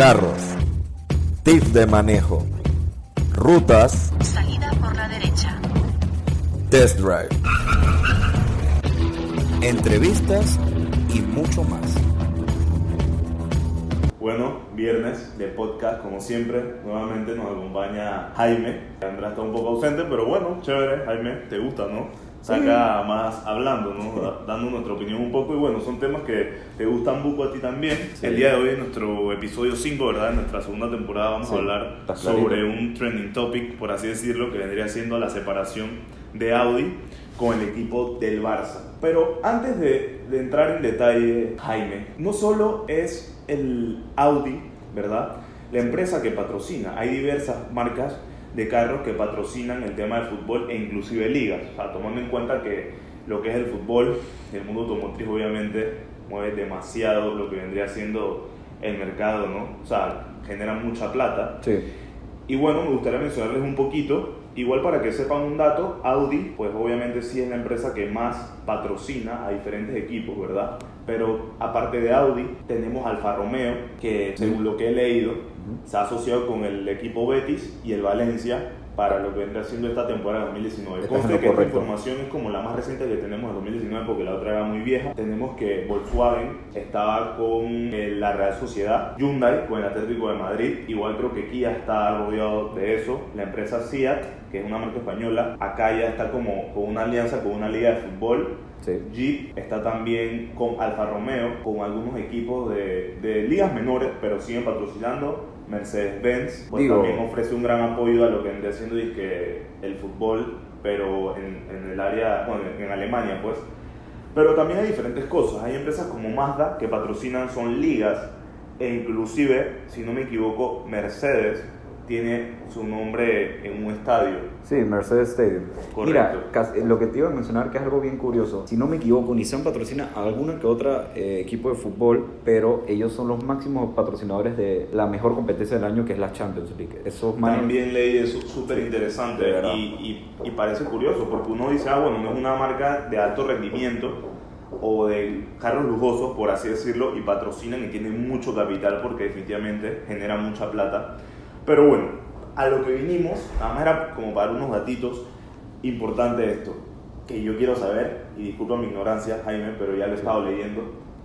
carros, tips de manejo, rutas, Salida por la derecha. test drive, entrevistas y mucho más. Bueno, viernes de podcast, como siempre, nuevamente nos acompaña Jaime. Andrés está un poco ausente, pero bueno, chévere, Jaime, te gusta, ¿no? Saca más hablando, ¿no? Da- Dando nuestra opinión un poco y bueno, son temas que te gustan poco a ti también. El día de hoy, en nuestro episodio 5, ¿verdad? En nuestra segunda temporada vamos Sí, a hablar sobre un trending topic, por así decirlo, que vendría siendo la separación de Audi con el equipo del Barça. Pero antes de, de entrar en detalle, Jaime, no solo es el Audi, ¿verdad? La empresa que patrocina. Hay diversas marcas de carros que patrocinan el tema del fútbol e inclusive ligas. O sea, tomando en cuenta que lo que es el fútbol, el mundo automotriz obviamente mueve demasiado lo que vendría siendo el mercado, ¿no? O sea, genera mucha plata. Sí. Y bueno, me gustaría mencionarles un poquito, igual para que sepan un dato, Audi, pues obviamente sí es la empresa que más patrocina a diferentes equipos, ¿verdad? Pero aparte de Audi, tenemos Alfa Romeo, que según lo que he leído, se ha asociado con el equipo Betis y el Valencia para lo que vendrá siendo esta temporada 2019. Estás en Conste que esta información es como la más reciente que tenemos de 2019 porque la otra era muy vieja. Tenemos que Volkswagen estaba con eh, la Real Sociedad, Hyundai con el Atlético de Madrid, igual creo que Kia está rodeado de eso, la empresa Seat, que es una marca española, acá ya está como con una alianza con una liga de fútbol. Sí. Jeep está también con Alfa Romeo, con algunos equipos de, de ligas menores, pero siguen patrocinando. Mercedes-Benz pues Digo- también ofrece un gran apoyo a lo que vendría siendo dizque, el fútbol, pero en, en el área, bueno, en Alemania pues. Pero también hay diferentes cosas. Hay empresas como Mazda que patrocinan, son ligas, e inclusive, si no me equivoco, Mercedes tiene su nombre en un estadio. Sí, Mercedes Stadium. Correcto. Mira, lo que te iba a mencionar que es algo bien curioso. Si no me equivoco, Nissan patrocina a alguna que otra eh, equipo de fútbol, pero ellos son los máximos patrocinadores de la mejor competencia del año, que es la Champions League. Esos También leí eso súper interesante y, y- y parece curioso porque uno dice, ah, bueno, no es una marca de alto rendimiento o de carros lujosos, por así decirlo, y patrocinan y tienen mucho capital porque definitivamente genera mucha plata. Pero bueno, a lo que vinimos, nada más era como para unos datitos importantes de esto, que yo quiero saber, y disculpa mi ignorancia, Jaime, pero ya lo he estado leyendo,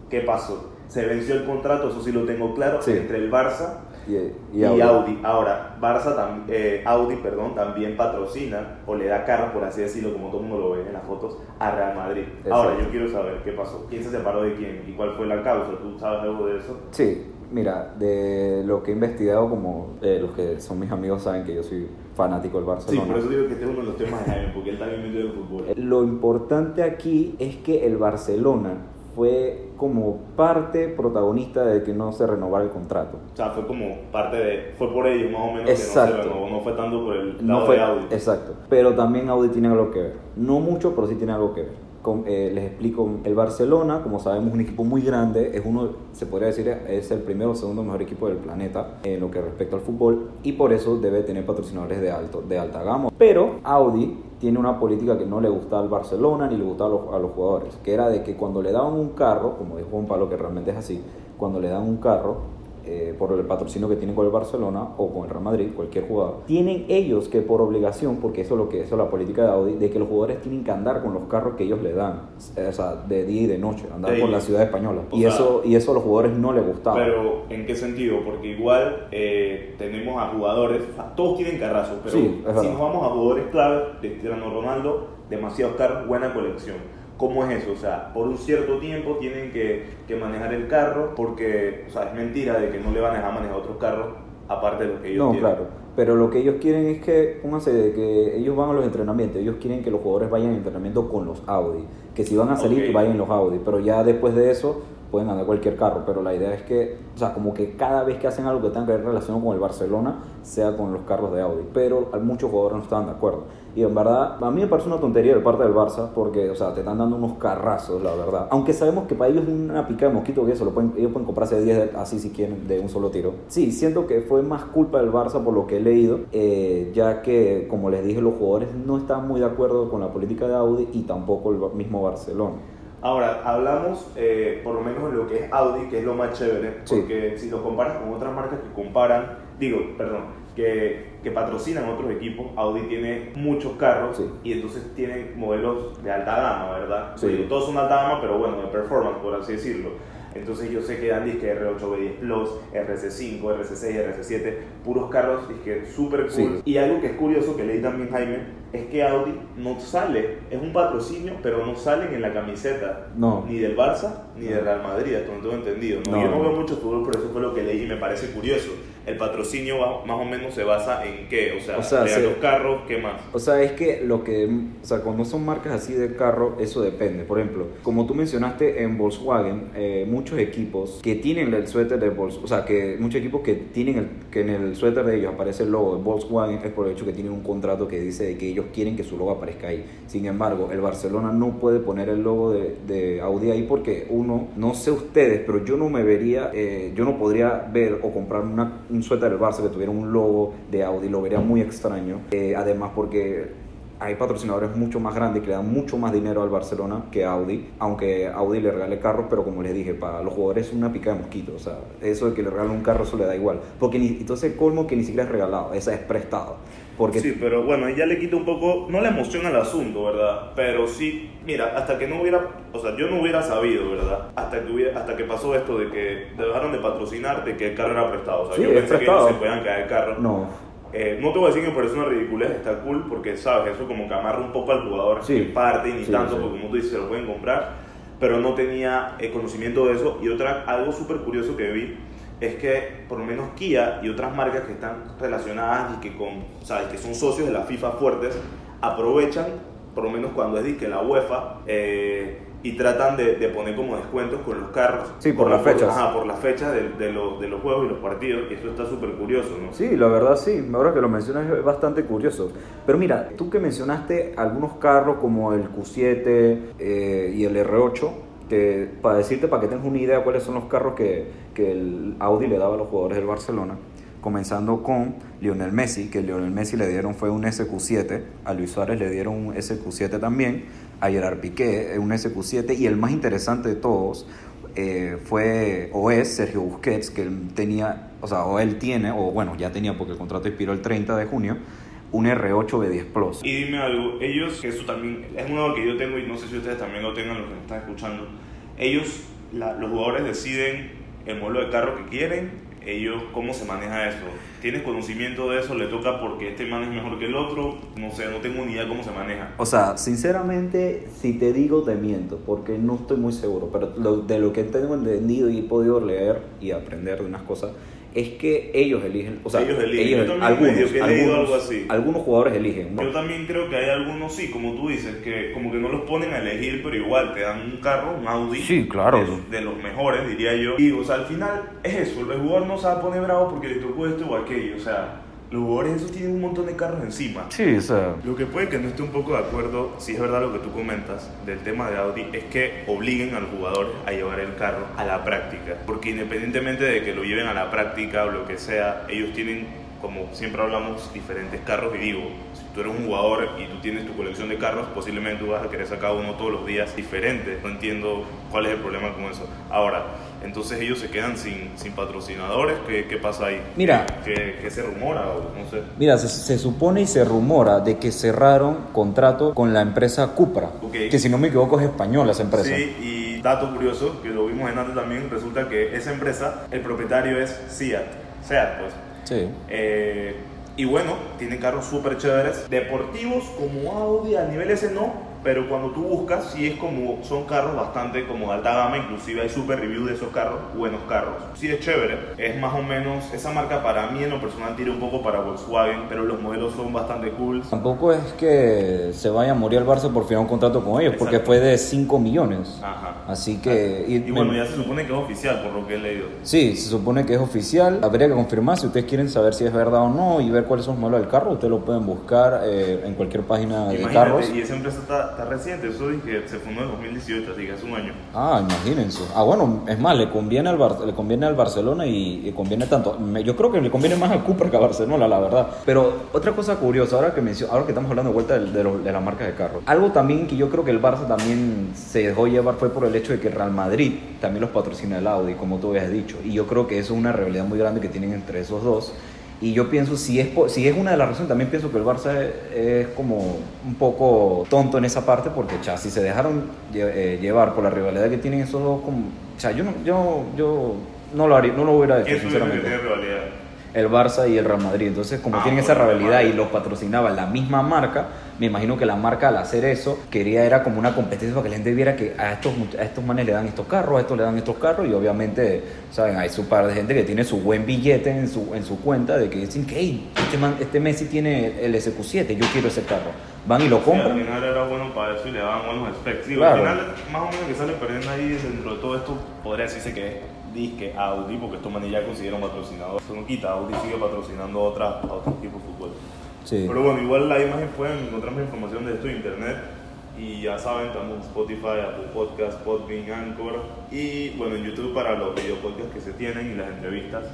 ¿qué pasó? Se venció el contrato, eso sí lo tengo claro, Sí. entre el Barça y, y, y Audi. Audi. Ahora, Barça tam- eh, Audi perdón, también patrocina o le da carro, por así decirlo, como todo el mundo lo ve en las fotos, a Real Madrid. Exacto. Ahora, yo quiero saber qué pasó. ¿Quién se separó de quién y cuál fue la causa? ¿Tú sabes algo de eso? Sí, mira, de lo que he investigado, como eh, los que son mis amigos saben que yo soy fanático del Sí, Barcelona. por eso digo que este es uno de los temas de Jaime, porque él también metido en el fútbol. Lo importante aquí es que el Barcelona fue como parte protagonista de que no se renovara el contrato. O sea, fue como parte de. Fue por ellos más o menos Exacto. que no se renovó, no fue tanto por el No lado fue, de Audi. exacto. Pero también Audi tiene algo que ver. No mucho, pero sí tiene algo que ver. Eh, les explico, el Barcelona, como sabemos, un equipo muy grande, es uno, se podría decir, es el primero o segundo mejor equipo del planeta en lo que respecta al fútbol y por eso debe tener patrocinadores de, alto, de alta gama. Pero Audi tiene una política que no le gusta al Barcelona ni le gusta a los, a los jugadores, que era de que cuando le daban un carro, como dijo Juan Pablo, que realmente es así, cuando le dan un carro, eh, por el patrocinio que tienen con el Barcelona o con el Real Madrid, cualquier jugador, tienen ellos que por obligación, porque eso es lo que eso es la política de Audi, de que los jugadores tienen que andar con los carros que ellos le dan, o sea, de día y de noche, andar De por día. la ciudad española. O Y sea- eso y eso a los jugadores no les gustaba. Pero, ¿en qué sentido? Porque igual eh, tenemos a jugadores, o sea, todos tienen carrazos, pero Sí, si nos vamos a jugadores clave, Cristiano Ronaldo, demasiados carros, buena colección. ¿Cómo es eso? O sea, por un cierto tiempo tienen que, que manejar el carro porque, o sea, es mentira de que no le van a dejar manejar otros carros aparte de lo que ellos no, tienen. claro. Pero lo que ellos quieren es que, pónganse de que ellos van a los entrenamientos, ellos quieren que los jugadores vayan al entrenamiento con los Audi, que si van a salir, que vayan los Audi, pero ya después de eso pueden andar cualquier carro, pero la idea es que, o sea, como que cada vez que hacen algo que tenga que ver relación con el Barcelona, sea con los carros de Audi, pero muchos jugadores no estaban de acuerdo. Y en verdad, a mí me parece una tontería de parte del Barça, porque, o sea, te están dando unos carrazos, la verdad. Aunque sabemos que para ellos es una pica de mosquito que eso, lo pueden, ellos pueden comprarse 10 de- así si quieren, de un solo tiro. Sí, siento que fue más culpa del Barça por lo que he leído, eh, ya que, como les dije, los jugadores no estaban muy de acuerdo con la política de Audi y tampoco el mismo Barcelona. Ahora, hablamos eh, por lo menos de lo que es Audi, que es lo más chévere, Sí. porque si lo comparas con otras marcas que comparan, digo, perdón, que, que patrocinan otros equipos, Audi tiene muchos carros Sí. y entonces tienen modelos de alta gama, ¿verdad? Sí. Digo, todos son alta gama, pero bueno, de performance, por así decirlo. Entonces yo sé que dan disque R8 B10 Plus, RC5, RC6, RC7, puros carros disque súper cool. Sí. Y algo que es curioso que leí también Jaime, es que Audi no sale, es un patrocinio, pero no salen en la camiseta No. ni del Barça ni del Real Madrid, hasta donde tengo entendido. ¿no? No. Yo no veo mucho fútbol, por eso fue lo que leí y me parece curioso. El patrocinio más o menos se basa en qué, o sea, O sea, los carros, ¿qué más? O sea, es que lo que, o sea, cuando son marcas así de carro, eso depende. Por ejemplo, como tú mencionaste en Volkswagen, eh, muchos equipos que tienen el suéter de Volkswagen, o sea, que muchos equipos que tienen el, que en el suéter de ellos aparece el logo de Volkswagen es por el hecho que tienen un contrato que dice de que ellos quieren que su logo aparezca ahí. Sin embargo, el Barcelona no puede poner el logo de, Audi ahí porque uno, no sé ustedes, pero yo no me vería, eh, yo no podría ver o comprar una- un suéter del Barça que tuviera un logo de Audi, lo vería muy extraño. Eh, además porque hay patrocinadores mucho más grandes que le dan mucho más dinero al Barcelona que Audi, aunque Audi le regale carros, pero como les dije, para los jugadores es una pica de mosquito, o sea, eso de que le regalen un carro eso le da igual, porque ni, entonces el colmo que ni siquiera es regalado, esa es prestado, porque Sí, pero bueno, ya le quita un poco, no la emoción al asunto, ¿verdad? Pero sí, mira, hasta que no hubiera, o sea, yo no hubiera sabido, ¿verdad? Hasta que, hubiera, hasta que pasó esto de que dejaron de patrocinar, de que el carro era prestado. O sea, Sí, yo pensé que prestado. ellos se podían quedar el carro. no, Eh, no te voy a decir que me parece una ridiculez, está cool, porque, ¿sabes? Eso como que amarra un poco al jugador Sí. en parte ni Sí, tanto, sí. porque como tú dices, se lo pueden comprar, pero no tenía eh, conocimiento de eso. Y otra, algo súper curioso que vi es que por lo menos Kia y otras marcas que están relacionadas y que, con, ¿sabes? que son socios de la FIFA fuertes, aprovechan, por lo menos cuando es que la UEFA, eh, y tratan de, de poner como descuentos con los carros. Sí, por Como las fechas. Ajá, por las fechas de, de los, de los juegos y los partidos, y eso está súper curioso, ¿no? Sí, la verdad sí, ahora que lo mencionas es bastante curioso. Pero mira, tú que mencionaste algunos carros como el Q7 eh, y el R8, que para decirte, para que tengas una idea cuáles son los carros que, que el Audi le daba a los jugadores del Barcelona, comenzando con Lionel Messi, que Lionel Messi le dieron fue un SQ7, a Luis Suárez le dieron un SQ7 también, a Gerard Piqué eh, un SQ7 y el más interesante de todos eh, fue o es Sergio Busquets, que él tenía, o sea, o él tiene, o bueno, ya tenía porque el contrato expiró el 30 de junio, un R8 B10 Plus. Y dime algo, ellos, que eso también es uno que yo tengo y no sé si ustedes también lo tengan, los que están escuchando, ellos, los jugadores deciden el modelo de carro que quieren, ellos, ¿cómo se maneja eso? ¿Tienes conocimiento de eso? ¿Le toca porque este man es mejor que el otro? No sé, no tengo ni idea cómo se maneja. O sea, sinceramente, si te digo, te miento, porque no estoy muy seguro, pero lo- de lo que tengo entendido y he podido leer y aprender de unas cosas, es que ellos eligen, o sea, Ellos eligen. Que algo así. algunos jugadores eligen. ¿no? Yo también creo que hay algunos, sí, como tú dices, que como que no los ponen a elegir, pero igual te dan un carro, un Audi. Sí, claro. De, de los mejores, diría yo. Y, o sea, al final es eso, el jugador no se va a poner bravo porque le tocó esto o aquello, o sea, los jugadores esos tienen un montón de carros encima. Sí, o sea, Lo que puede que no esté un poco de acuerdo, si es verdad lo que tú comentas del tema de Audi, es que obliguen al jugador a llevar el carro a la práctica. Porque independientemente de que lo lleven a la práctica o lo que sea, ellos tienen, como siempre hablamos, diferentes carros. Y digo, si tú eres un jugador y tú tienes tu colección de carros, posiblemente tú vas a querer sacar uno todos los días diferente. No entiendo cuál es el problema con eso. Ahora, entonces ellos se quedan sin, sin patrocinadores. ¿Qué, qué pasa ahí? Mira. ¿Qué, qué se rumora o no sé? mira, se, se supone y se rumora de que cerraron contrato con la empresa Cupra, Ok. que si no me equivoco es española esa empresa. Sí, y dato curioso, que lo vimos en antes también, resulta que esa empresa, el propietario es Seat. Seat, pues. Sí. Eh, y bueno, tiene carros súper chéveres. Deportivos como Audi, a nivel ese no, pero cuando tú buscas, sí es como, son carros bastante como de alta gama, inclusive hay super review de esos carros, buenos carros. Sí es chévere, es más o menos, esa marca para mí en lo personal tira un poco para Volkswagen, pero los modelos son bastante cool. Tampoco es que se vaya a morir el Barça por firmar un contrato con ellos, porque fue de 5 millones. Ajá. Así que... Y bueno, ya se supone que es oficial por lo que he leído. Sí, se supone que es oficial. Habría que confirmar si ustedes quieren saber si es verdad o no y ver cuáles son los modelos del carro. Ustedes lo pueden buscar eh, en cualquier página de Imagínate, carros. y esa empresa está está reciente, eso dije, se fundó en 2018, así que hace un año. Ah, imagínense. Ah, bueno, es más, le conviene al, Bar- le conviene al Barcelona y, conviene tanto. Me- yo creo que le conviene más a Cooper que a Barcelona, la verdad. Pero otra cosa curiosa, ahora que, ahora que estamos hablando de vuelta de, de, de las marcas de carros, algo también que yo creo que el Barça también se dejó llevar fue por el hecho de que Real Madrid también los patrocina el Audi, como tú habías dicho. Y yo creo que eso es una rivalidad muy grande que tienen entre esos dos. Y yo pienso, si es, si es una de las razones, también pienso que el Barça es, como un poco tonto en esa parte, porque cha, si se dejaron eh, llevar por la rivalidad que tienen esos dos, como, yo no, yo, yo no lo haría, no lo hubiera hecho, ¿Quién tú dices que sinceramente. rivalidad? El Barça y el Real Madrid. Entonces, como Ah, tienen esa rivalidad y los patrocinaba la misma marca, me imagino que la marca al hacer eso quería era como una competencia para que la gente viera que a estos, a estos manes le dan estos carros, a estos le dan estos carros y obviamente, saben, hay su par de gente que tiene su buen billete en su, en su cuenta de que dicen que "Hey, este, man- este Messi tiene el SQ7, yo quiero ese carro. Van y lo Sí, al compran. final era bueno para eso y le daban buenos specs. Digo, Claro. Al final, más o menos que sale perdiendo ahí dentro de todo esto, podría decirse que disque Audi, porque estos manes ya consiguieron patrocinador. Eso no quita, Audi sigue patrocinando a, otra, a otros equipos de fútbol. Sí. Pero bueno, igual la imagen pueden encontrar más información de esto en internet. Y ya saben, estamos en Spotify, Apple Podcast, Podbean, Anchor. Y bueno, en YouTube para los video podcasts que se tienen y las entrevistas.